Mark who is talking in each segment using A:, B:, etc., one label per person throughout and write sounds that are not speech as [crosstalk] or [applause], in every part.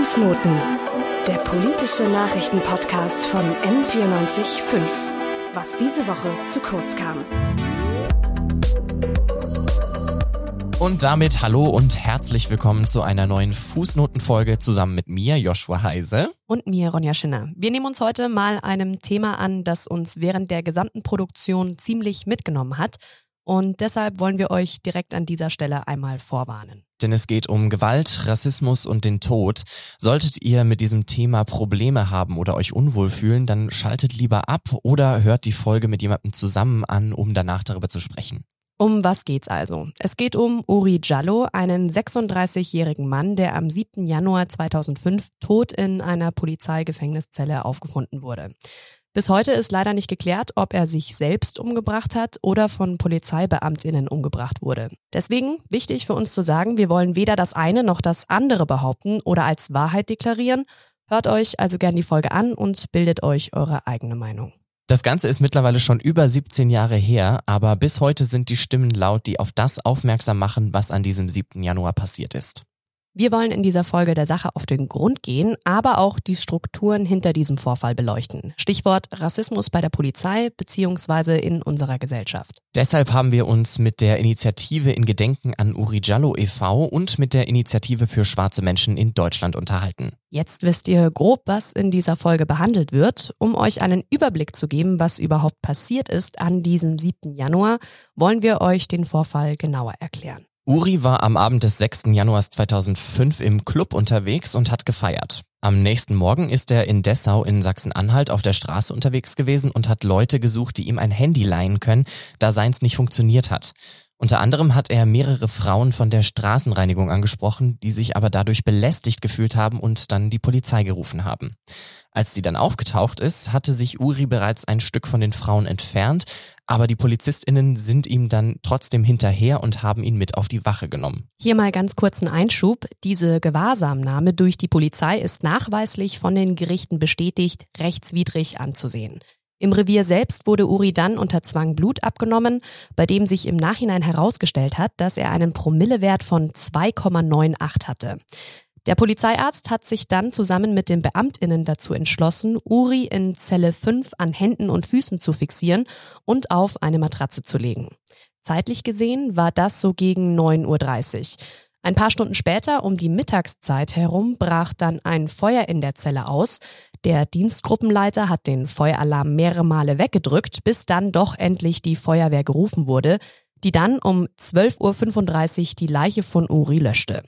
A: Fußnoten, der politische Nachrichtenpodcast von M945. Was diese Woche zu kurz kam.
B: Und damit hallo und herzlich willkommen zu einer neuen Fußnotenfolge zusammen mit mir, Joshua Heise.
C: Und mir, Ronja Schinner. Wir nehmen uns heute mal einem Thema an, das uns während der gesamten Produktion ziemlich mitgenommen hat. Und deshalb wollen wir euch direkt an dieser Stelle einmal vorwarnen.
B: Denn es geht um Gewalt, Rassismus und den Tod. Solltet ihr mit diesem Thema Probleme haben oder euch unwohl fühlen, dann schaltet lieber ab oder hört die Folge mit jemandem zusammen an, um danach darüber zu sprechen.
C: Um was geht's also? Es geht um Uri Jallo, einen 36-jährigen Mann, der am 7. Januar 2005 tot in einer Polizeigefängniszelle aufgefunden wurde. Bis heute ist leider nicht geklärt, ob er sich selbst umgebracht hat oder von Polizeibeamtinnen umgebracht wurde. Deswegen wichtig für uns zu sagen, wir wollen weder das eine noch das andere behaupten oder als Wahrheit deklarieren. Hört euch also gern die Folge an und bildet euch eure eigene Meinung.
B: Das Ganze ist mittlerweile schon über 17 Jahre her, aber bis heute sind die Stimmen laut, die auf das aufmerksam machen, was an diesem 7. Januar passiert ist.
C: Wir wollen in dieser Folge der Sache auf den Grund gehen, aber auch die Strukturen hinter diesem Vorfall beleuchten. Stichwort Rassismus bei der Polizei bzw. in unserer Gesellschaft.
B: Deshalb haben wir uns mit der Initiative in Gedenken an Uri Jallo e.V. und mit der Initiative für schwarze Menschen in Deutschland unterhalten.
C: Jetzt wisst ihr grob, was in dieser Folge behandelt wird. Um euch einen Überblick zu geben, was überhaupt passiert ist an diesem 7. Januar, wollen wir euch den Vorfall genauer erklären.
B: Uri war am Abend des 6. Januars 2005 im Club unterwegs und hat gefeiert. Am nächsten Morgen ist er in Dessau in Sachsen-Anhalt auf der Straße unterwegs gewesen und hat Leute gesucht, die ihm ein Handy leihen können, da seins nicht funktioniert hat. Unter anderem hat er mehrere Frauen von der Straßenreinigung angesprochen, die sich aber dadurch belästigt gefühlt haben und dann die Polizei gerufen haben. Als die dann aufgetaucht ist, hatte sich Uri bereits ein Stück von den Frauen entfernt, aber die Polizistinnen sind ihm dann trotzdem hinterher und haben ihn mit auf die Wache genommen.
C: Hier mal ganz kurz ein Einschub. Diese Gewahrsamnahme durch die Polizei ist nachweislich von den Gerichten bestätigt, rechtswidrig anzusehen. Im Revier selbst wurde Uri dann unter Zwang Blut abgenommen, bei dem sich im Nachhinein herausgestellt hat, dass er einen Promillewert von 2,98 hatte. Der Polizeiarzt hat sich dann zusammen mit den Beamtinnen dazu entschlossen, Uri in Zelle 5 an Händen und Füßen zu fixieren und auf eine Matratze zu legen. Zeitlich gesehen war das so gegen 9.30 Uhr. Ein paar Stunden später, um die Mittagszeit herum, brach dann ein Feuer in der Zelle aus. Der Dienstgruppenleiter hat den Feueralarm mehrere Male weggedrückt, bis dann doch endlich die Feuerwehr gerufen wurde, die dann um 12.35 Uhr die Leiche von Uri löschte.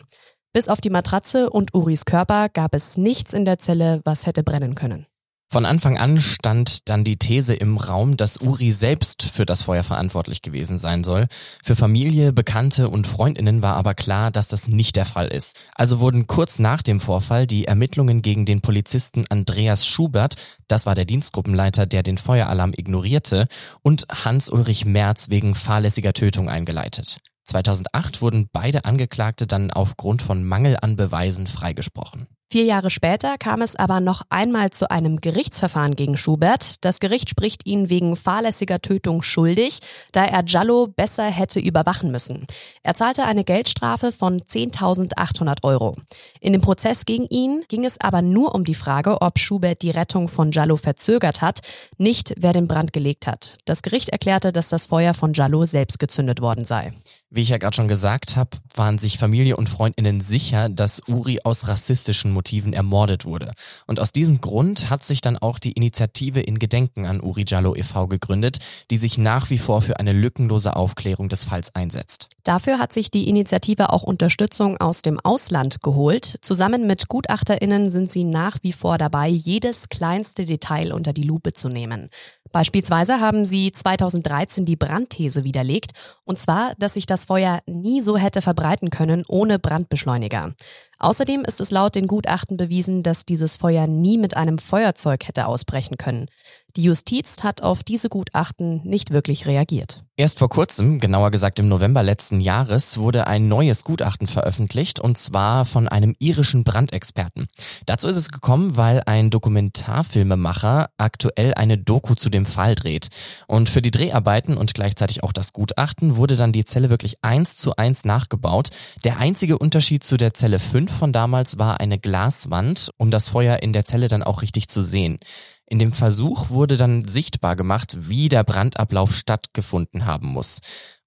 C: Bis auf die Matratze und Uris Körper gab es nichts in der Zelle, was hätte brennen können.
B: Von Anfang an stand dann die These im Raum, dass Uri selbst für das Feuer verantwortlich gewesen sein soll. Für Familie, Bekannte und Freundinnen war aber klar, dass das nicht der Fall ist. Also wurden kurz nach dem Vorfall die Ermittlungen gegen den Polizisten Andreas Schubert, das war der Dienstgruppenleiter, der den Feueralarm ignorierte, und Hans-Ulrich Merz wegen fahrlässiger Tötung eingeleitet. 2008 wurden beide Angeklagte dann aufgrund von Mangel an Beweisen freigesprochen.
C: Vier Jahre später kam es aber noch einmal zu einem Gerichtsverfahren gegen Schubert. Das Gericht spricht ihn wegen fahrlässiger Tötung schuldig, da er Giallo besser hätte überwachen müssen. Er zahlte eine Geldstrafe von 10.800 Euro. In dem Prozess gegen ihn ging es aber nur um die Frage, ob Schubert die Rettung von Giallo verzögert hat, nicht wer den Brand gelegt hat. Das Gericht erklärte, dass das Feuer von Giallo selbst gezündet worden sei.
B: Wie ich ja gerade schon gesagt habe, waren sich Familie und Freundinnen sicher, dass Uri aus rassistischen Motiven ermordet wurde. Und aus diesem Grund hat sich dann auch die Initiative in Gedenken an Uri Jallo e.V. gegründet, die sich nach wie vor für eine lückenlose Aufklärung des Falls einsetzt.
C: Dafür hat sich die Initiative auch Unterstützung aus dem Ausland geholt. Zusammen mit GutachterInnen sind sie nach wie vor dabei, jedes kleinste Detail unter die Lupe zu nehmen. Beispielsweise haben sie 2013 die Brandthese widerlegt, und zwar, dass sich das Feuer nie so hätte verbreiten können ohne Brandbeschleuniger. Außerdem ist es laut den Gutachten bewiesen, dass dieses Feuer nie mit einem Feuerzeug hätte ausbrechen können. Die Justiz hat auf diese Gutachten nicht wirklich reagiert.
B: Erst vor kurzem, genauer gesagt im November letzten Jahres, wurde ein neues Gutachten veröffentlicht und zwar von einem irischen Brandexperten. Dazu ist es gekommen, weil ein Dokumentarfilmemacher aktuell eine Doku zu dem Fall dreht. Und für die Dreharbeiten und gleichzeitig auch das Gutachten wurde dann die Zelle wirklich eins zu eins nachgebaut. Der einzige Unterschied zu der Zelle 5 von damals war eine Glaswand, um das Feuer in der Zelle dann auch richtig zu sehen. In dem Versuch wurde dann sichtbar gemacht, wie der Brandablauf stattgefunden haben muss.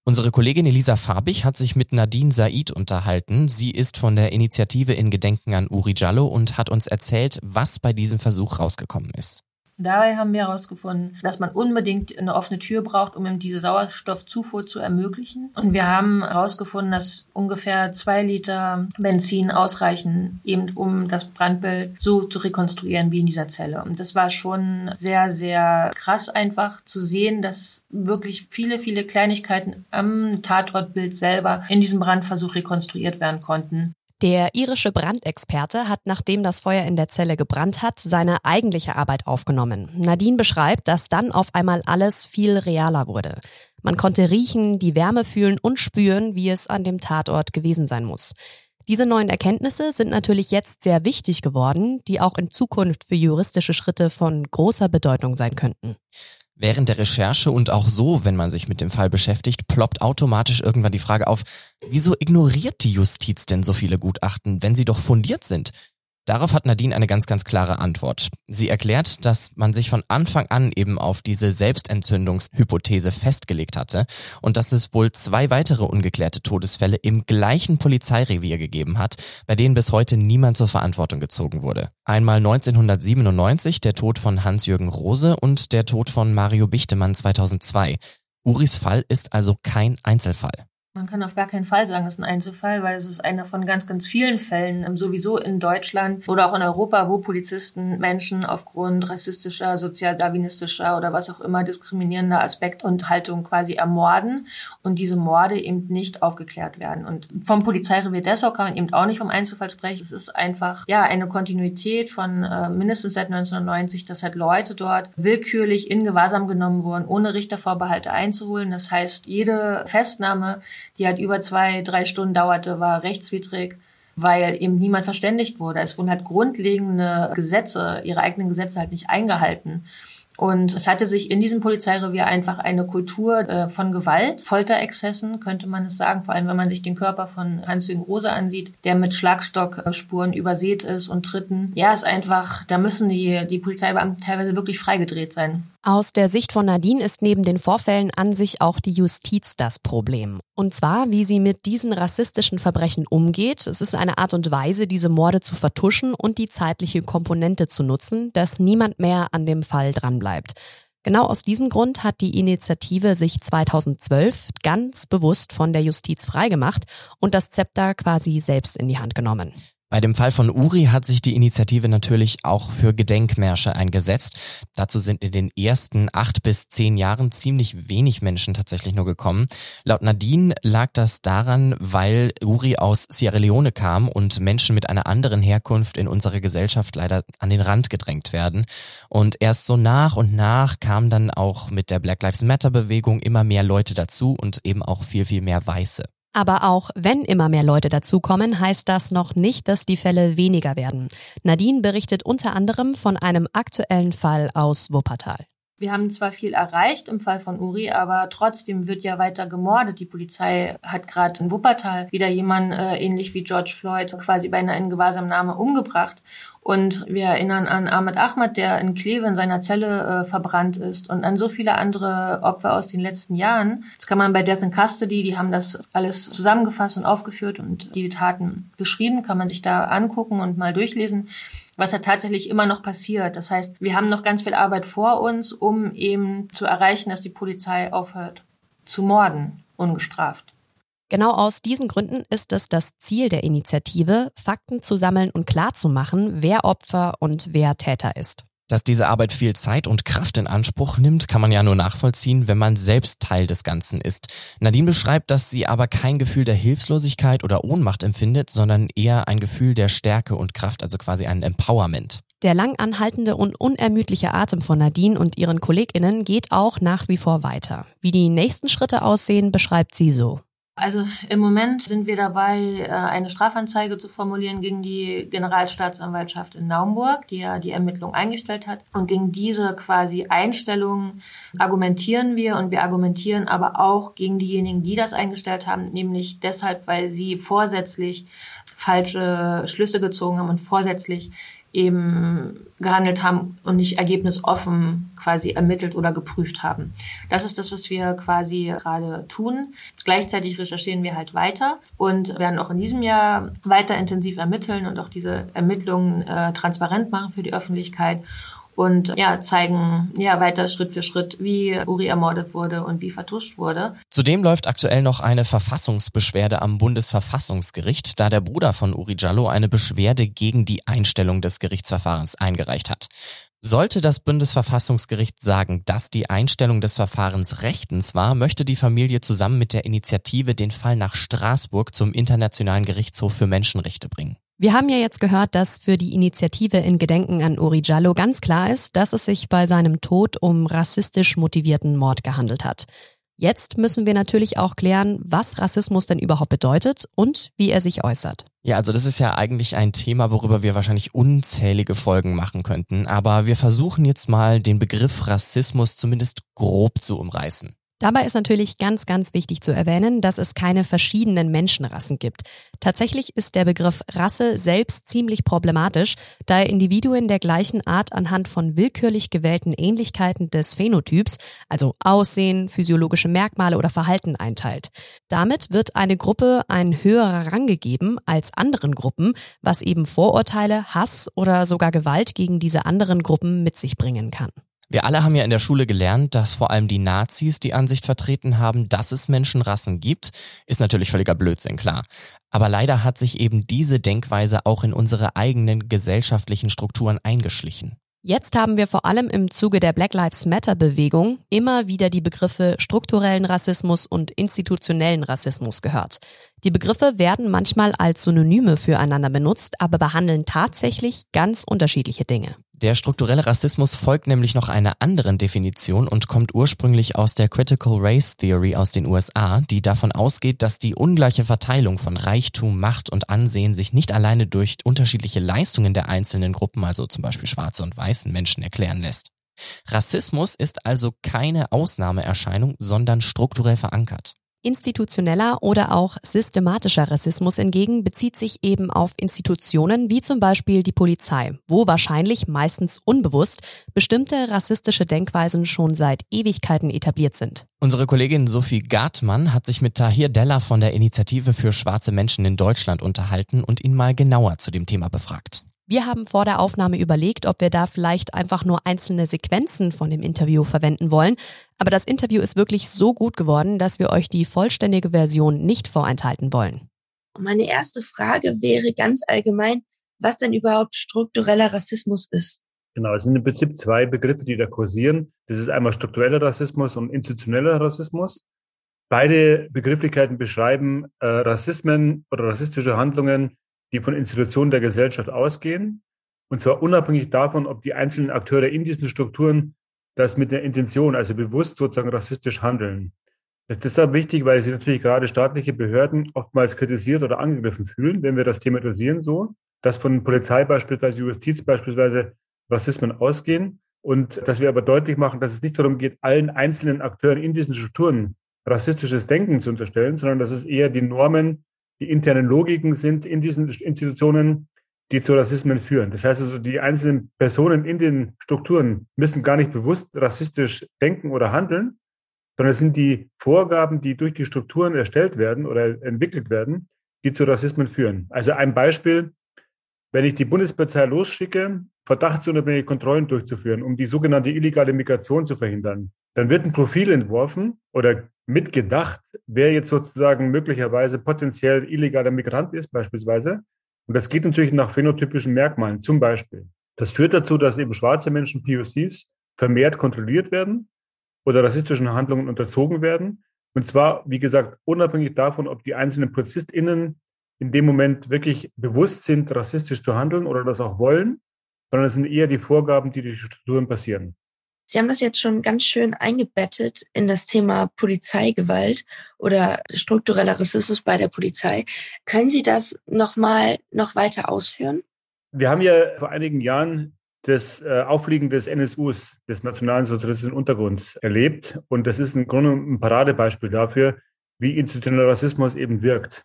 B: Unsere Kollegin Elisa Farbig hat sich mit Nadine Said unterhalten. Sie ist von der Initiative in Gedenken an Uri Jallo und hat uns erzählt, was bei diesem Versuch rausgekommen ist.
D: Dabei haben wir herausgefunden, dass man unbedingt eine offene Tür braucht, um ihm diese Sauerstoffzufuhr zu ermöglichen. Und wir haben herausgefunden, dass ungefähr zwei Liter Benzin ausreichen, eben um das Brandbild so zu rekonstruieren wie in dieser Zelle. Und das war schon sehr, sehr krass einfach zu sehen, dass wirklich viele, viele Kleinigkeiten am Tatortbild selber in diesem Brandversuch rekonstruiert werden konnten.
C: Der irische Brandexperte hat, nachdem das Feuer in der Zelle gebrannt hat, seine eigentliche Arbeit aufgenommen. Nadine beschreibt, dass dann auf einmal alles viel realer wurde. Man konnte riechen, die Wärme fühlen und spüren, wie es an dem Tatort gewesen sein muss. Diese neuen Erkenntnisse sind natürlich jetzt sehr wichtig geworden, die auch in Zukunft für juristische Schritte von großer Bedeutung sein könnten.
B: Während der Recherche und auch so, wenn man sich mit dem Fall beschäftigt, ploppt automatisch irgendwann die Frage auf, wieso ignoriert die Justiz denn so viele Gutachten, wenn sie doch fundiert sind? Darauf hat Nadine eine ganz, ganz klare Antwort. Sie erklärt, dass man sich von Anfang an eben auf diese Selbstentzündungshypothese festgelegt hatte und dass es wohl zwei weitere ungeklärte Todesfälle im gleichen Polizeirevier gegeben hat, bei denen bis heute niemand zur Verantwortung gezogen wurde. Einmal 1997 der Tod von Hans-Jürgen Rose und der Tod von Mario Bichtemann 2002. Uris Fall ist also kein Einzelfall.
D: Man kann auf gar keinen Fall sagen, es ist ein Einzelfall, weil es ist einer von ganz, ganz vielen Fällen, ähm, sowieso in Deutschland oder auch in Europa, wo Polizisten Menschen aufgrund rassistischer, sozialdarwinistischer oder was auch immer diskriminierender Aspekt und Haltung quasi ermorden und diese Morde eben nicht aufgeklärt werden. Und vom Polizeirevier Dessau kann man eben auch nicht vom Einzelfall sprechen. Es ist einfach, ja, eine Kontinuität von äh, mindestens seit 1990, dass halt Leute dort willkürlich in Gewahrsam genommen wurden, ohne Richtervorbehalte einzuholen. Das heißt, jede Festnahme die halt über zwei, drei Stunden dauerte, war rechtswidrig, weil eben niemand verständigt wurde. Es wurden halt grundlegende Gesetze, ihre eigenen Gesetze halt nicht eingehalten. Und es hatte sich in diesem Polizeirevier einfach eine Kultur äh, von Gewalt, Folterexzessen, könnte man es sagen, vor allem wenn man sich den Körper von Hans-Jürgen Rose ansieht, der mit Schlagstockspuren übersät ist und Tritten. Ja, ist einfach, da müssen die, die Polizeibeamten teilweise wirklich freigedreht sein.
C: Aus der Sicht von Nadine ist neben den Vorfällen an sich auch die Justiz das Problem. Und zwar, wie sie mit diesen rassistischen Verbrechen umgeht. Es ist eine Art und Weise, diese Morde zu vertuschen und die zeitliche Komponente zu nutzen, dass niemand mehr an dem Fall dranbleibt. Genau aus diesem Grund hat die Initiative sich 2012 ganz bewusst von der Justiz freigemacht und das Zepter quasi selbst in die Hand genommen.
B: Bei dem Fall von Uri hat sich die Initiative natürlich auch für Gedenkmärsche eingesetzt. Dazu sind in den ersten acht bis zehn Jahren ziemlich wenig Menschen tatsächlich nur gekommen. Laut Nadine lag das daran, weil Uri aus Sierra Leone kam und Menschen mit einer anderen Herkunft in unserer Gesellschaft leider an den Rand gedrängt werden. Und erst so nach und nach kamen dann auch mit der Black Lives Matter Bewegung immer mehr Leute dazu und eben auch viel, viel mehr Weiße.
C: Aber auch wenn immer mehr Leute dazukommen, heißt das noch nicht, dass die Fälle weniger werden. Nadine berichtet unter anderem von einem aktuellen Fall aus Wuppertal.
D: Wir haben zwar viel erreicht im Fall von Uri, aber trotzdem wird ja weiter gemordet. Die Polizei hat gerade in Wuppertal wieder jemanden äh, ähnlich wie George Floyd quasi bei einer Gewahrsamnahme umgebracht. Und wir erinnern an Ahmed Ahmad, der in Kleve in seiner Zelle äh, verbrannt ist und an so viele andere Opfer aus den letzten Jahren. Das kann man bei Death in Custody, die haben das alles zusammengefasst und aufgeführt und die Taten beschrieben, kann man sich da angucken und mal durchlesen was ja tatsächlich immer noch passiert. Das heißt, wir haben noch ganz viel Arbeit vor uns, um eben zu erreichen, dass die Polizei aufhört zu morden, ungestraft.
C: Genau aus diesen Gründen ist es das Ziel der Initiative, Fakten zu sammeln und klarzumachen, wer Opfer und wer Täter ist.
B: Dass diese Arbeit viel Zeit und Kraft in Anspruch nimmt, kann man ja nur nachvollziehen, wenn man selbst Teil des Ganzen ist. Nadine beschreibt, dass sie aber kein Gefühl der Hilflosigkeit oder Ohnmacht empfindet, sondern eher ein Gefühl der Stärke und Kraft, also quasi ein Empowerment.
C: Der lang anhaltende und unermüdliche Atem von Nadine und ihren KollegInnen geht auch nach wie vor weiter. Wie die nächsten Schritte aussehen, beschreibt sie so.
D: Also im Moment sind wir dabei, äh, eine Strafanzeige zu formulieren gegen die Generalstaatsanwaltschaft in Naumburg, die ja die Ermittlung eingestellt hat. Und gegen diese quasi Einstellung argumentieren wir und wir argumentieren aber auch gegen diejenigen, die das eingestellt haben, nämlich deshalb, weil sie vorsätzlich falsche Schlüsse gezogen haben und vorsätzlich eben gehandelt haben und nicht ergebnisoffen quasi ermittelt oder geprüft haben. Das ist das, was wir quasi gerade tun. Gleichzeitig recherchieren wir halt weiter und werden auch in diesem Jahr weiter intensiv ermitteln und auch diese Ermittlungen äh, transparent machen für die Öffentlichkeit und ja, zeigen ja weiter Schritt für Schritt, wie Uri ermordet wurde und wie vertuscht wurde.
B: Zudem läuft aktuell noch eine Verfassungsbeschwerde am Bundesverfassungsgericht, da der Bruder von Uri Jallo eine Beschwerde gegen die Einstellung des Gerichtsverfahrens eingereicht hat. Sollte das Bundesverfassungsgericht sagen, dass die Einstellung des Verfahrens rechtens war, möchte die Familie zusammen mit der Initiative den Fall nach Straßburg zum Internationalen Gerichtshof für Menschenrechte bringen.
C: Wir haben ja jetzt gehört, dass für die Initiative in Gedenken an Uri Jallo ganz klar ist, dass es sich bei seinem Tod um rassistisch motivierten Mord gehandelt hat. Jetzt müssen wir natürlich auch klären, was Rassismus denn überhaupt bedeutet und wie er sich äußert.
B: Ja, also das ist ja eigentlich ein Thema, worüber wir wahrscheinlich unzählige Folgen machen könnten, aber wir versuchen jetzt mal den Begriff Rassismus zumindest grob zu umreißen.
C: Dabei ist natürlich ganz, ganz wichtig zu erwähnen, dass es keine verschiedenen Menschenrassen gibt. Tatsächlich ist der Begriff Rasse selbst ziemlich problematisch, da er Individuen der gleichen Art anhand von willkürlich gewählten Ähnlichkeiten des Phänotyps, also Aussehen, physiologische Merkmale oder Verhalten einteilt. Damit wird eine Gruppe ein höherer Rang gegeben als anderen Gruppen, was eben Vorurteile, Hass oder sogar Gewalt gegen diese anderen Gruppen mit sich bringen kann.
B: Wir alle haben ja in der Schule gelernt, dass vor allem die Nazis die Ansicht vertreten haben, dass es Menschenrassen gibt. Ist natürlich völliger Blödsinn, klar. Aber leider hat sich eben diese Denkweise auch in unsere eigenen gesellschaftlichen Strukturen eingeschlichen.
C: Jetzt haben wir vor allem im Zuge der Black Lives Matter Bewegung immer wieder die Begriffe strukturellen Rassismus und institutionellen Rassismus gehört. Die Begriffe werden manchmal als Synonyme füreinander benutzt, aber behandeln tatsächlich ganz unterschiedliche Dinge.
B: Der strukturelle Rassismus folgt nämlich noch einer anderen Definition und kommt ursprünglich aus der Critical Race Theory aus den USA, die davon ausgeht, dass die ungleiche Verteilung von Reichtum, Macht und Ansehen sich nicht alleine durch unterschiedliche Leistungen der einzelnen Gruppen, also zum Beispiel schwarze und weißen Menschen, erklären lässt. Rassismus ist also keine Ausnahmeerscheinung, sondern strukturell verankert.
C: Institutioneller oder auch systematischer Rassismus hingegen bezieht sich eben auf Institutionen wie zum Beispiel die Polizei, wo wahrscheinlich meistens unbewusst bestimmte rassistische Denkweisen schon seit Ewigkeiten etabliert sind.
B: Unsere Kollegin Sophie Gartmann hat sich mit Tahir Della von der Initiative für schwarze Menschen in Deutschland unterhalten und ihn mal genauer zu dem Thema befragt.
C: Wir haben vor der Aufnahme überlegt, ob wir da vielleicht einfach nur einzelne Sequenzen von dem Interview verwenden wollen. Aber das Interview ist wirklich so gut geworden, dass wir euch die vollständige Version nicht vorenthalten wollen.
E: Meine erste Frage wäre ganz allgemein, was denn überhaupt struktureller Rassismus ist.
F: Genau, es sind im Prinzip zwei Begriffe, die da kursieren. Das ist einmal struktureller Rassismus und institutioneller Rassismus. Beide Begrifflichkeiten beschreiben äh, Rassismen oder rassistische Handlungen, die von Institutionen der Gesellschaft ausgehen. Und zwar unabhängig davon, ob die einzelnen Akteure in diesen Strukturen das mit der Intention, also bewusst sozusagen rassistisch handeln. Das ist deshalb wichtig, weil sich natürlich gerade staatliche Behörden oftmals kritisiert oder angegriffen fühlen, wenn wir das thematisieren so, dass von Polizei beispielsweise, Justiz beispielsweise Rassismen ausgehen und dass wir aber deutlich machen, dass es nicht darum geht, allen einzelnen Akteuren in diesen Strukturen rassistisches Denken zu unterstellen, sondern dass es eher die Normen die internen Logiken sind in diesen Institutionen, die zu Rassismen führen. Das heißt also, die einzelnen Personen in den Strukturen müssen gar nicht bewusst rassistisch denken oder handeln, sondern es sind die Vorgaben, die durch die Strukturen erstellt werden oder entwickelt werden, die zu Rassismen führen. Also ein Beispiel, wenn ich die Bundespolizei losschicke, verdachtsunabhängige Kontrollen durchzuführen, um die sogenannte illegale Migration zu verhindern, dann wird ein Profil entworfen oder mitgedacht, wer jetzt sozusagen möglicherweise potenziell illegaler Migrant ist, beispielsweise. Und das geht natürlich nach phänotypischen Merkmalen, zum Beispiel. Das führt dazu, dass eben schwarze Menschen, POCs, vermehrt kontrolliert werden oder rassistischen Handlungen unterzogen werden. Und zwar, wie gesagt, unabhängig davon, ob die einzelnen PolizistInnen in dem Moment wirklich bewusst sind, rassistisch zu handeln oder das auch wollen, sondern es sind eher die Vorgaben, die durch die Strukturen passieren.
E: Sie haben das jetzt schon ganz schön eingebettet in das Thema Polizeigewalt oder struktureller Rassismus bei der Polizei. Können Sie das nochmal noch weiter ausführen?
F: Wir haben ja vor einigen Jahren das äh, Auffliegen des NSUs, des Nationalen Sozialistischen Untergrunds, erlebt. Und das ist im Grunde ein Paradebeispiel dafür, wie institutioneller Rassismus eben wirkt.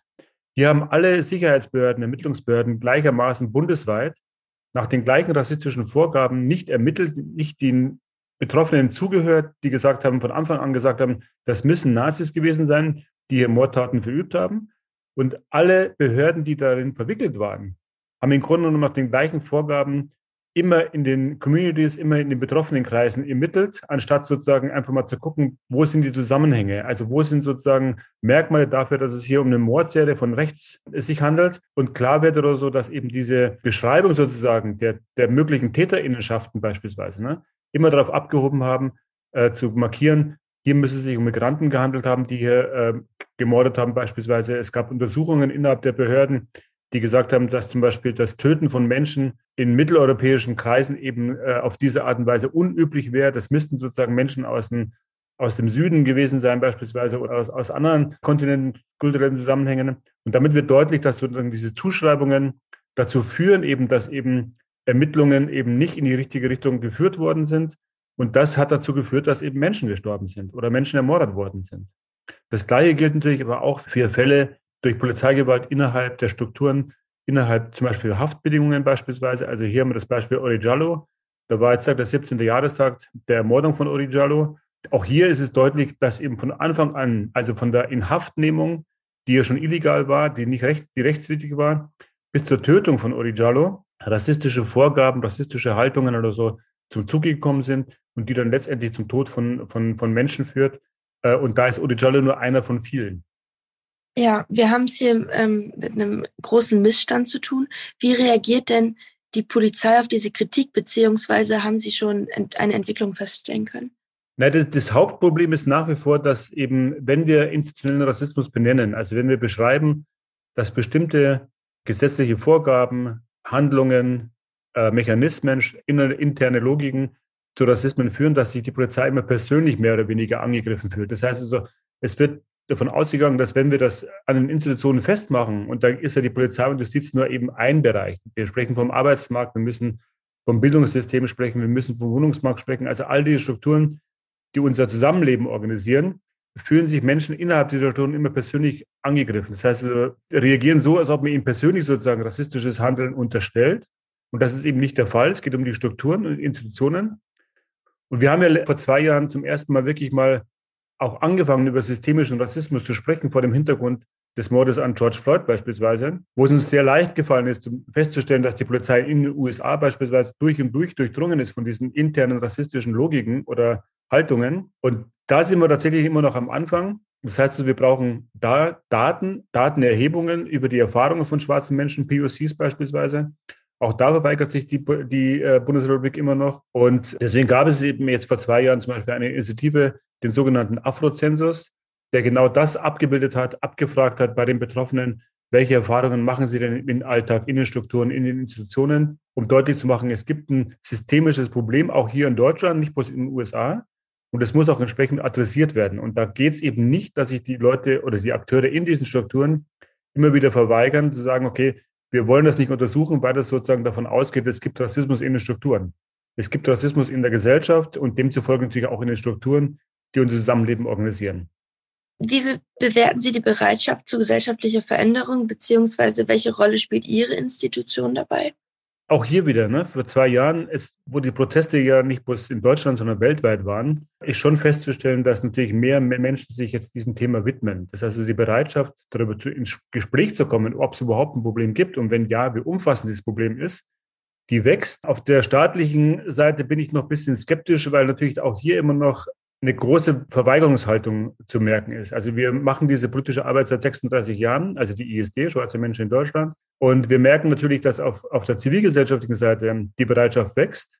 F: Hier haben alle Sicherheitsbehörden, Ermittlungsbehörden gleichermaßen bundesweit nach den gleichen rassistischen Vorgaben nicht ermittelt, nicht den Betroffenen zugehört, die gesagt haben, von Anfang an gesagt haben, das müssen Nazis gewesen sein, die hier Mordtaten verübt haben. Und alle Behörden, die darin verwickelt waren, haben im Grunde genommen nach den gleichen Vorgaben immer in den Communities, immer in den betroffenen Kreisen ermittelt, anstatt sozusagen einfach mal zu gucken, wo sind die Zusammenhänge? Also wo sind sozusagen Merkmale dafür, dass es hier um eine Mordserie von rechts sich handelt und klar wird oder so, dass eben diese Beschreibung sozusagen der, der möglichen Täterinnenschaften beispielsweise ne, immer darauf abgehoben haben, äh, zu markieren, hier müsse es sich um Migranten gehandelt haben, die hier äh, gemordet haben beispielsweise. Es gab Untersuchungen innerhalb der Behörden, die gesagt haben, dass zum Beispiel das Töten von Menschen in mitteleuropäischen Kreisen eben äh, auf diese Art und Weise unüblich wäre. Das müssten sozusagen Menschen aus dem, aus dem Süden gewesen sein, beispielsweise, oder aus, aus anderen Kontinenten, kulturellen Zusammenhängen. Und damit wird deutlich, dass sozusagen diese Zuschreibungen dazu führen, eben, dass eben Ermittlungen eben nicht in die richtige Richtung geführt worden sind. Und das hat dazu geführt, dass eben Menschen gestorben sind oder Menschen ermordet worden sind. Das Gleiche gilt natürlich aber auch für Fälle, durch Polizeigewalt innerhalb der Strukturen, innerhalb zum Beispiel Haftbedingungen beispielsweise. Also hier haben wir das Beispiel Ori Jallo. Da war jetzt der 17. Jahrestag der Ermordung von Ori Jallo. Auch hier ist es deutlich, dass eben von Anfang an, also von der Inhaftnehmung, die ja schon illegal war, die nicht recht, die rechtswidrig war, bis zur Tötung von Ori Jallo, rassistische Vorgaben, rassistische Haltungen oder so zum Zuge gekommen sind und die dann letztendlich zum Tod von, von, von Menschen führt. Äh, und da ist Ori Jallo nur einer von vielen.
E: Ja, wir haben es hier ähm, mit einem großen Missstand zu tun. Wie reagiert denn die Polizei auf diese Kritik, beziehungsweise haben Sie schon eine Entwicklung feststellen können?
F: Na, das, das Hauptproblem ist nach wie vor, dass eben, wenn wir institutionellen Rassismus benennen, also wenn wir beschreiben, dass bestimmte gesetzliche Vorgaben, Handlungen, äh, Mechanismen, interne Logiken zu Rassismen führen, dass sich die Polizei immer persönlich mehr oder weniger angegriffen fühlt. Das heißt also, es wird davon ausgegangen, dass wenn wir das an den Institutionen festmachen, und da ist ja die Polizei und Justiz nur eben ein Bereich. Wir sprechen vom Arbeitsmarkt, wir müssen vom Bildungssystem sprechen, wir müssen vom Wohnungsmarkt sprechen. Also all diese Strukturen, die unser Zusammenleben organisieren, fühlen sich Menschen innerhalb dieser Strukturen immer persönlich angegriffen. Das heißt, sie reagieren so, als ob man ihnen persönlich sozusagen rassistisches Handeln unterstellt. Und das ist eben nicht der Fall. Es geht um die Strukturen und Institutionen. Und wir haben ja vor zwei Jahren zum ersten Mal wirklich mal auch angefangen, über systemischen Rassismus zu sprechen, vor dem Hintergrund des Mordes an George Floyd beispielsweise, wo es uns sehr leicht gefallen ist, festzustellen, dass die Polizei in den USA beispielsweise durch und durch durchdrungen ist von diesen internen rassistischen Logiken oder Haltungen. Und da sind wir tatsächlich immer noch am Anfang. Das heißt, wir brauchen da Daten, Datenerhebungen über die Erfahrungen von schwarzen Menschen, POCs beispielsweise. Auch da verweigert sich die, die äh, Bundesrepublik immer noch. Und deswegen gab es eben jetzt vor zwei Jahren zum Beispiel eine Initiative, den sogenannten Afrozensus, der genau das abgebildet hat, abgefragt hat bei den Betroffenen, welche Erfahrungen machen sie denn im Alltag, in den Strukturen, in den Institutionen, um deutlich zu machen, es gibt ein systemisches Problem, auch hier in Deutschland, nicht bloß in den USA. Und es muss auch entsprechend adressiert werden. Und da geht es eben nicht, dass sich die Leute oder die Akteure in diesen Strukturen immer wieder verweigern, zu sagen, okay, wir wollen das nicht untersuchen, weil das sozusagen davon ausgeht, es gibt Rassismus in den Strukturen. Es gibt Rassismus in der Gesellschaft und demzufolge natürlich auch in den Strukturen, die unser Zusammenleben organisieren.
E: Wie bewerten Sie die Bereitschaft zu gesellschaftlicher Veränderung, beziehungsweise welche Rolle spielt Ihre Institution dabei?
F: Auch hier wieder, ne, vor zwei Jahren, ist, wo die Proteste ja nicht bloß in Deutschland, sondern weltweit waren, ist schon festzustellen, dass natürlich mehr, Menschen sich jetzt diesem Thema widmen. Das heißt, also die Bereitschaft, darüber zu, ins Gespräch zu kommen, ob es überhaupt ein Problem gibt und wenn ja, wie umfassend dieses Problem ist, die wächst. Auf der staatlichen Seite bin ich noch ein bisschen skeptisch, weil natürlich auch hier immer noch eine große Verweigerungshaltung zu merken ist. Also wir machen diese politische Arbeit seit 36 Jahren, also die ISD, Schwarze Menschen in Deutschland. Und wir merken natürlich, dass auf, auf der zivilgesellschaftlichen Seite die Bereitschaft wächst,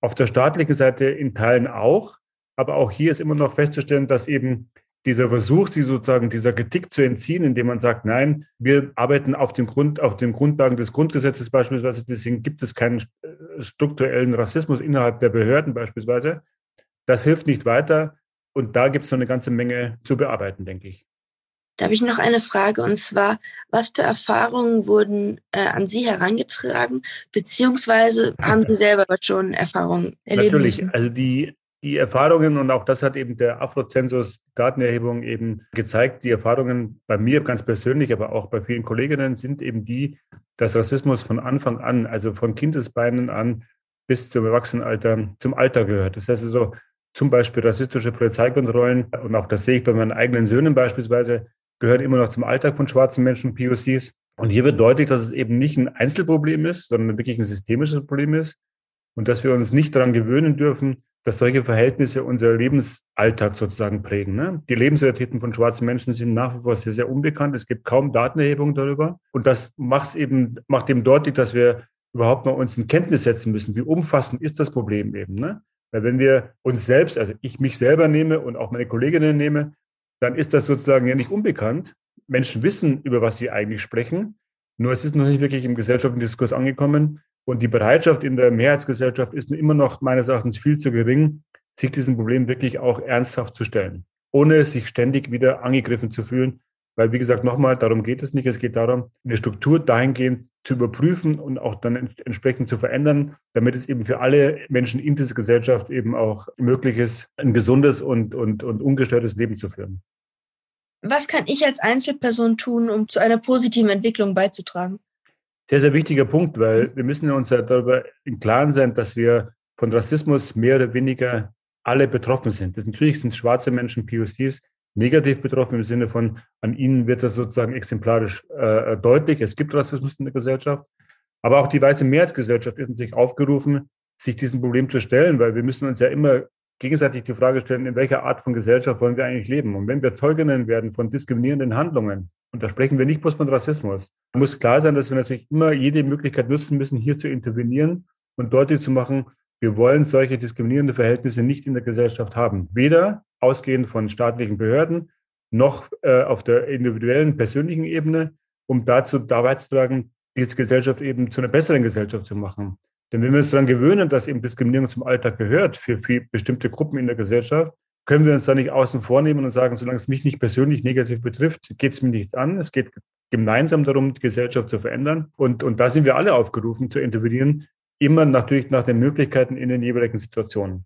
F: auf der staatlichen Seite in Teilen auch. Aber auch hier ist immer noch festzustellen, dass eben dieser Versuch, sie sozusagen dieser Kritik zu entziehen, indem man sagt, nein, wir arbeiten auf dem Grund, auf den Grundlagen des Grundgesetzes beispielsweise, deswegen gibt es keinen strukturellen Rassismus innerhalb der Behörden beispielsweise, Das hilft nicht weiter. Und da gibt es noch eine ganze Menge zu bearbeiten, denke ich.
E: Da habe ich noch eine Frage und zwar, was für Erfahrungen wurden äh, an Sie herangetragen, beziehungsweise haben Sie [laughs] selber schon Erfahrungen erlebt?
F: Natürlich,
E: müssen?
F: also die, die Erfahrungen und auch das hat eben der Afrozensus Datenerhebung eben gezeigt. Die Erfahrungen bei mir ganz persönlich, aber auch bei vielen Kolleginnen sind eben die, dass Rassismus von Anfang an, also von Kindesbeinen an bis zum Erwachsenenalter zum Alter gehört. Das heißt also zum Beispiel rassistische Polizeikontrollen und auch das sehe ich bei meinen eigenen Söhnen beispielsweise, gehören immer noch zum Alltag von schwarzen Menschen, POCs. Und hier wird deutlich, dass es eben nicht ein Einzelproblem ist, sondern wirklich ein systemisches Problem ist und dass wir uns nicht daran gewöhnen dürfen, dass solche Verhältnisse unser Lebensalltag sozusagen prägen. Ne? Die Lebensrealitäten von schwarzen Menschen sind nach wie vor sehr, sehr unbekannt. Es gibt kaum Datenerhebung darüber. Und das macht eben, macht eben deutlich, dass wir überhaupt mal uns in Kenntnis setzen müssen. Wie umfassend ist das Problem eben? Ne? Weil wenn wir uns selbst, also ich mich selber nehme und auch meine Kolleginnen nehme, dann ist das sozusagen ja nicht unbekannt. Menschen wissen, über was sie eigentlich sprechen. Nur es ist noch nicht wirklich im gesellschaftlichen Diskurs angekommen. Und die Bereitschaft in der Mehrheitsgesellschaft ist immer noch meines Erachtens viel zu gering, sich diesem Problem wirklich auch ernsthaft zu stellen, ohne sich ständig wieder angegriffen zu fühlen. Weil, wie gesagt, nochmal, darum geht es nicht. Es geht darum, eine Struktur dahingehend zu überprüfen und auch dann entsprechend zu verändern, damit es eben für alle Menschen in dieser Gesellschaft eben auch möglich ist, ein gesundes und, und, und ungestörtes Leben zu führen.
E: Was kann ich als Einzelperson tun, um zu einer positiven Entwicklung beizutragen?
F: Sehr, sehr wichtiger Punkt, weil wir müssen uns ja darüber im Klaren sein, dass wir von Rassismus mehr oder weniger alle betroffen sind. Das natürlich sind schwarze Menschen, POCs, negativ betroffen im Sinne von, an ihnen wird das sozusagen exemplarisch äh, deutlich. Es gibt Rassismus in der Gesellschaft. Aber auch die weiße Mehrheitsgesellschaft ist natürlich aufgerufen, sich diesem Problem zu stellen, weil wir müssen uns ja immer gegenseitig die Frage stellen, in welcher Art von Gesellschaft wollen wir eigentlich leben? Und wenn wir Zeuginnen werden von diskriminierenden Handlungen, und da sprechen wir nicht bloß von Rassismus, muss klar sein, dass wir natürlich immer jede Möglichkeit nutzen müssen, hier zu intervenieren und deutlich zu machen, wir wollen solche diskriminierende Verhältnisse nicht in der Gesellschaft haben. Weder ausgehend von staatlichen Behörden noch äh, auf der individuellen, persönlichen Ebene, um dazu da beizutragen, diese Gesellschaft eben zu einer besseren Gesellschaft zu machen. Denn wenn wir uns daran gewöhnen, dass eben Diskriminierung zum Alltag gehört für, für bestimmte Gruppen in der Gesellschaft, können wir uns da nicht außen vornehmen und sagen, solange es mich nicht persönlich negativ betrifft, geht es mir nichts an. Es geht gemeinsam darum, die Gesellschaft zu verändern. Und, und da sind wir alle aufgerufen zu intervenieren, immer natürlich nach den Möglichkeiten in den jeweiligen Situationen.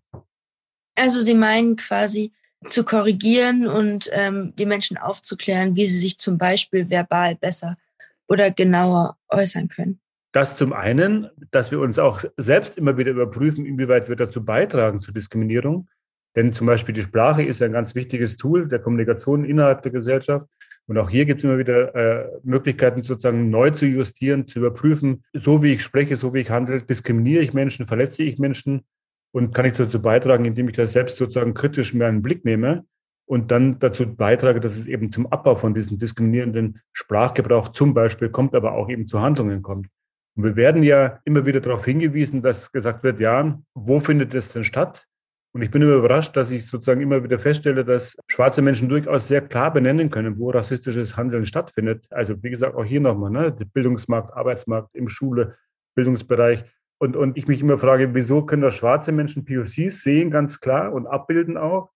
E: Also Sie meinen quasi zu korrigieren und ähm, die Menschen aufzuklären, wie sie sich zum Beispiel verbal besser oder genauer äußern können.
F: Das zum einen, dass wir uns auch selbst immer wieder überprüfen, inwieweit wir dazu beitragen zur Diskriminierung. Denn zum Beispiel die Sprache ist ein ganz wichtiges Tool der Kommunikation innerhalb der Gesellschaft. Und auch hier gibt es immer wieder äh, Möglichkeiten, sozusagen neu zu justieren, zu überprüfen, so wie ich spreche, so wie ich handle, diskriminiere ich Menschen, verletze ich Menschen und kann ich dazu beitragen, indem ich das selbst sozusagen kritisch mehr einen Blick nehme und dann dazu beitrage, dass es eben zum Abbau von diesem diskriminierenden Sprachgebrauch zum Beispiel kommt, aber auch eben zu Handlungen kommt. Und wir werden ja immer wieder darauf hingewiesen, dass gesagt wird, ja, wo findet es denn statt? Und ich bin immer überrascht, dass ich sozusagen immer wieder feststelle, dass schwarze Menschen durchaus sehr klar benennen können, wo rassistisches Handeln stattfindet. Also wie gesagt, auch hier nochmal, ne? Bildungsmarkt, Arbeitsmarkt, im Schule, Bildungsbereich. Und, und ich mich immer frage, wieso können das schwarze Menschen POCs sehen, ganz klar, und abbilden auch?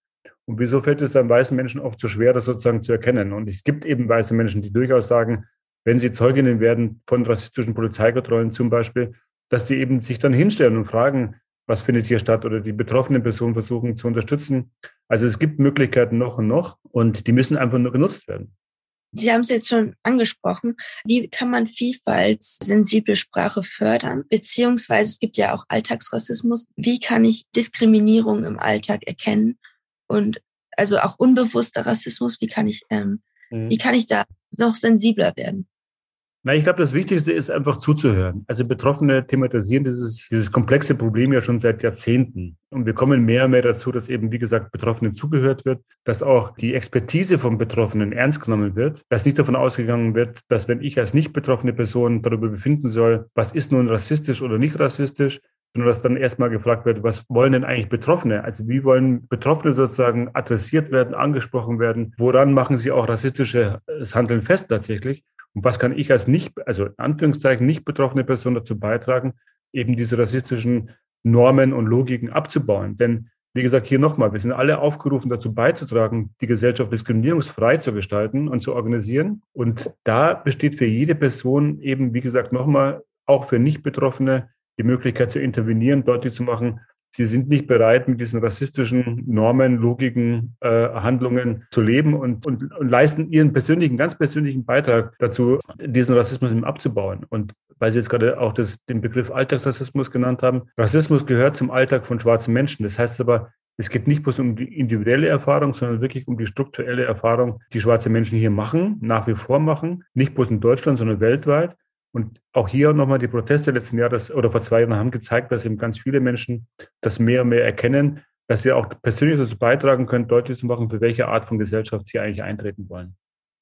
F: Und wieso fällt es dann weißen Menschen oft so schwer, das sozusagen zu erkennen? Und es gibt eben weiße Menschen, die durchaus sagen, wenn sie Zeuginnen werden von rassistischen Polizeikontrollen zum Beispiel, dass die eben sich dann hinstellen und fragen, was findet hier statt oder die betroffenen Personen versuchen zu unterstützen. Also es gibt Möglichkeiten noch und noch und die müssen einfach nur genutzt werden.
E: Sie haben es jetzt schon angesprochen. Wie kann man vielfaltssensible Sprache fördern? Beziehungsweise es gibt ja auch Alltagsrassismus. Wie kann ich Diskriminierung im Alltag erkennen? Und also auch unbewusster Rassismus, wie kann ich, ähm, mhm. wie kann ich da noch sensibler werden?
F: Na, ich glaube, das Wichtigste ist einfach zuzuhören. Also Betroffene thematisieren dieses, dieses komplexe Problem ja schon seit Jahrzehnten. Und wir kommen mehr und mehr dazu, dass eben, wie gesagt, Betroffenen zugehört wird, dass auch die Expertise von Betroffenen ernst genommen wird, dass nicht davon ausgegangen wird, dass wenn ich als nicht betroffene Person darüber befinden soll, was ist nun rassistisch oder nicht rassistisch, sondern dass dann erstmal gefragt wird, was wollen denn eigentlich Betroffene? Also wie wollen Betroffene sozusagen adressiert werden, angesprochen werden? Woran machen sie auch rassistisches Handeln fest tatsächlich? Und was kann ich als nicht, also in Anführungszeichen nicht betroffene Person dazu beitragen, eben diese rassistischen Normen und Logiken abzubauen? Denn wie gesagt, hier nochmal, wir sind alle aufgerufen, dazu beizutragen, die Gesellschaft diskriminierungsfrei zu gestalten und zu organisieren. Und da besteht für jede Person eben, wie gesagt, nochmal, auch für Nicht-Betroffene, die Möglichkeit zu intervenieren, deutlich zu machen, sie sind nicht bereit, mit diesen rassistischen Normen, Logiken, äh, Handlungen zu leben und, und, und leisten ihren persönlichen, ganz persönlichen Beitrag dazu, diesen Rassismus abzubauen. Und weil Sie jetzt gerade auch das, den Begriff Alltagsrassismus genannt haben, Rassismus gehört zum Alltag von schwarzen Menschen. Das heißt aber, es geht nicht bloß um die individuelle Erfahrung, sondern wirklich um die strukturelle Erfahrung, die schwarze Menschen hier machen, nach wie vor machen, nicht bloß in Deutschland, sondern weltweit. Und auch hier nochmal die Proteste letzten Jahres oder vor zwei Jahren haben gezeigt, dass eben ganz viele Menschen das mehr und mehr erkennen, dass sie auch persönlich dazu beitragen können, deutlich zu machen, für welche Art von Gesellschaft sie eigentlich eintreten wollen.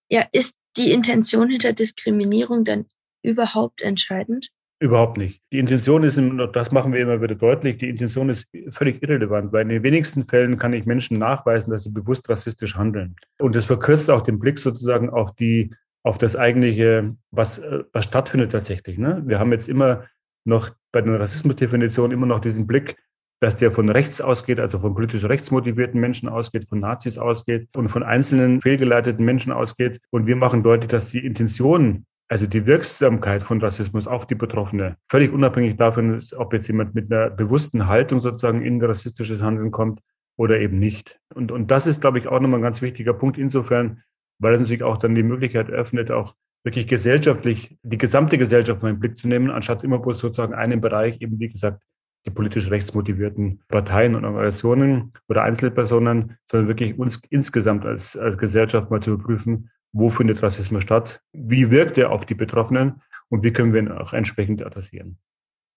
E: Ja, ist die Intention hinter Diskriminierung dann überhaupt entscheidend?
F: Überhaupt nicht. Die Intention ist, das machen wir immer wieder deutlich, die Intention ist völlig irrelevant, weil in den wenigsten Fällen kann ich Menschen nachweisen, dass sie bewusst rassistisch handeln. Und das verkürzt auch den Blick sozusagen auf die auf das eigentliche, was, äh, was stattfindet tatsächlich. Ne? Wir haben jetzt immer noch bei den Rassismusdefinitionen immer noch diesen Blick, dass der von rechts ausgeht, also von politisch rechtsmotivierten Menschen ausgeht, von Nazis ausgeht und von einzelnen fehlgeleiteten Menschen ausgeht. Und wir machen deutlich, dass die Intention, also die Wirksamkeit von Rassismus auf die Betroffene, völlig unabhängig davon, ob jetzt jemand mit einer bewussten Haltung sozusagen in rassistisches Handeln kommt oder eben nicht. Und, und das ist, glaube ich, auch nochmal ein ganz wichtiger Punkt insofern, weil es natürlich auch dann die Möglichkeit eröffnet, auch wirklich gesellschaftlich die gesamte Gesellschaft mal den Blick zu nehmen, anstatt immer bloß sozusagen einen Bereich, eben wie gesagt, die politisch rechtsmotivierten Parteien und Organisationen oder Einzelpersonen, sondern wirklich uns insgesamt als, als Gesellschaft mal zu überprüfen, wo findet Rassismus statt, wie wirkt er auf die Betroffenen und wie können wir ihn auch entsprechend adressieren.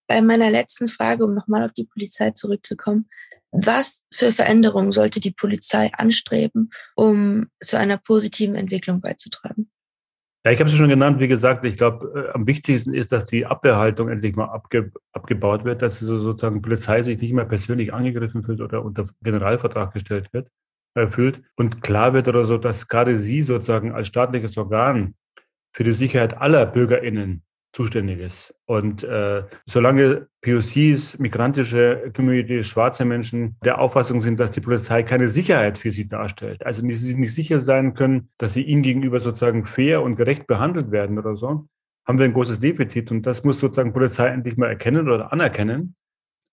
E: Bei meiner letzten Frage, um nochmal auf die Polizei zurückzukommen, was für Veränderungen sollte die Polizei anstreben, um zu einer positiven Entwicklung beizutragen?
F: Ja, ich habe es schon genannt, wie gesagt, ich glaube, äh, am wichtigsten ist, dass die Abwehrhaltung endlich mal abge, abgebaut wird, dass sozusagen Polizei sich nicht mehr persönlich angegriffen fühlt oder unter Generalvertrag gestellt wird, erfüllt und klar wird oder so, dass gerade sie sozusagen als staatliches Organ für die Sicherheit aller BürgerInnen zuständig ist. Und äh, solange POCs, migrantische Communities, schwarze Menschen der Auffassung sind, dass die Polizei keine Sicherheit für sie darstellt, also sie nicht sicher sein können, dass sie ihnen gegenüber sozusagen fair und gerecht behandelt werden oder so, haben wir ein großes Defizit. Und das muss sozusagen Polizei endlich mal erkennen oder anerkennen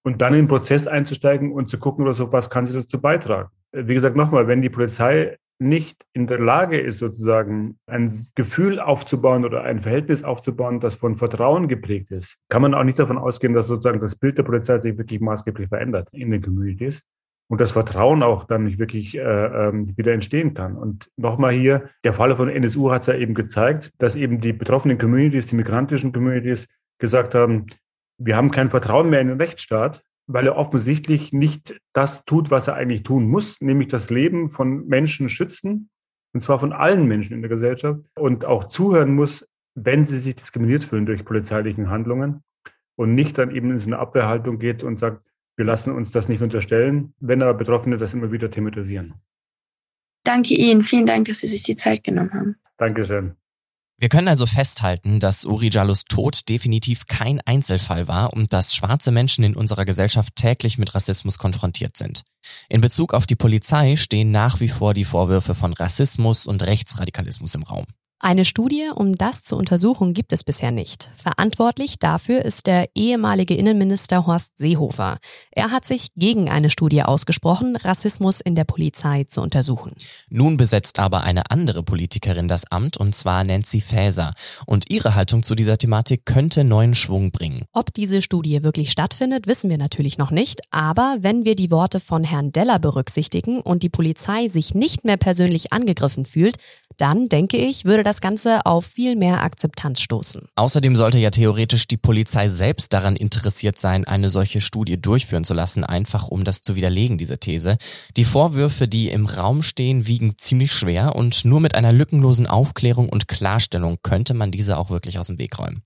F: und dann in den Prozess einzusteigen und zu gucken oder so, was kann sie dazu beitragen. Wie gesagt, nochmal, wenn die Polizei nicht in der Lage ist, sozusagen ein Gefühl aufzubauen oder ein Verhältnis aufzubauen, das von Vertrauen geprägt ist, kann man auch nicht davon ausgehen, dass sozusagen das Bild der Polizei sich wirklich maßgeblich verändert in den Communities und das Vertrauen auch dann nicht wirklich äh, ähm, wieder entstehen kann. Und nochmal hier, der Fall von NSU hat es ja eben gezeigt, dass eben die betroffenen Communities, die migrantischen Communities gesagt haben, wir haben kein Vertrauen mehr in den Rechtsstaat weil er offensichtlich nicht das tut, was er eigentlich tun muss, nämlich das Leben von Menschen schützen, und zwar von allen Menschen in der Gesellschaft, und auch zuhören muss, wenn sie sich diskriminiert fühlen durch polizeilichen Handlungen und nicht dann eben in so eine Abwehrhaltung geht und sagt, wir lassen uns das nicht unterstellen, wenn aber Betroffene das immer wieder thematisieren.
E: Danke Ihnen. Vielen Dank, dass Sie sich die Zeit genommen haben.
F: Dankeschön.
B: Wir können also festhalten, dass Uri Jallos Tod definitiv kein Einzelfall war und dass schwarze Menschen in unserer Gesellschaft täglich mit Rassismus konfrontiert sind. In Bezug auf die Polizei stehen nach wie vor die Vorwürfe von Rassismus und Rechtsradikalismus im Raum.
C: Eine Studie, um das zu untersuchen, gibt es bisher nicht. Verantwortlich dafür ist der ehemalige Innenminister Horst Seehofer. Er hat sich gegen eine Studie ausgesprochen, Rassismus in der Polizei zu untersuchen.
B: Nun besetzt aber eine andere Politikerin das Amt, und zwar Nancy Faeser. Und ihre Haltung zu dieser Thematik könnte neuen Schwung bringen.
C: Ob diese Studie wirklich stattfindet, wissen wir natürlich noch nicht. Aber wenn wir die Worte von Herrn Deller berücksichtigen und die Polizei sich nicht mehr persönlich angegriffen fühlt, dann denke ich, würde das Ganze auf viel mehr Akzeptanz stoßen.
B: Außerdem sollte ja theoretisch die Polizei selbst daran interessiert sein, eine solche Studie durchführen zu lassen, einfach um das zu widerlegen, diese These. Die Vorwürfe, die im Raum stehen, wiegen ziemlich schwer und nur mit einer lückenlosen Aufklärung und Klarstellung könnte man diese auch wirklich aus dem Weg räumen.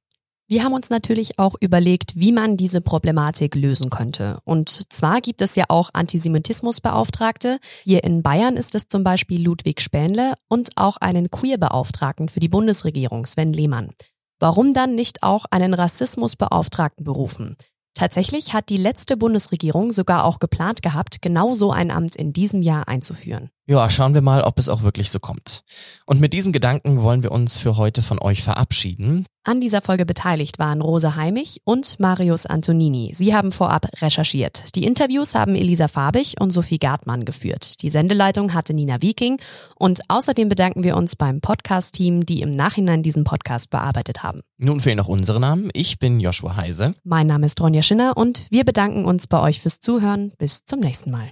C: Wir haben uns natürlich auch überlegt, wie man diese Problematik lösen könnte. Und zwar gibt es ja auch Antisemitismusbeauftragte. Hier in Bayern ist es zum Beispiel Ludwig Spähnle und auch einen Queerbeauftragten für die Bundesregierung, Sven Lehmann. Warum dann nicht auch einen Rassismusbeauftragten berufen? Tatsächlich hat die letzte Bundesregierung sogar auch geplant gehabt, genau so ein Amt in diesem Jahr einzuführen.
B: Ja, schauen wir mal, ob es auch wirklich so kommt. Und mit diesem Gedanken wollen wir uns für heute von euch verabschieden.
C: An dieser Folge beteiligt waren Rose Heimich und Marius Antonini. Sie haben vorab recherchiert. Die Interviews haben Elisa Farbig und Sophie Gartmann geführt. Die Sendeleitung hatte Nina Wieking. Und außerdem bedanken wir uns beim Podcast-Team, die im Nachhinein diesen Podcast bearbeitet haben.
B: Nun fehlen noch unsere Namen. Ich bin Joshua Heise.
C: Mein Name ist Ronja Schinner und wir bedanken uns bei euch fürs Zuhören. Bis zum nächsten Mal.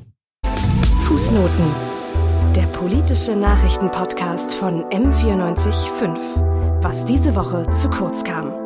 A: Fußnoten der politische Nachrichtenpodcast von M945. Was diese Woche zu kurz kam.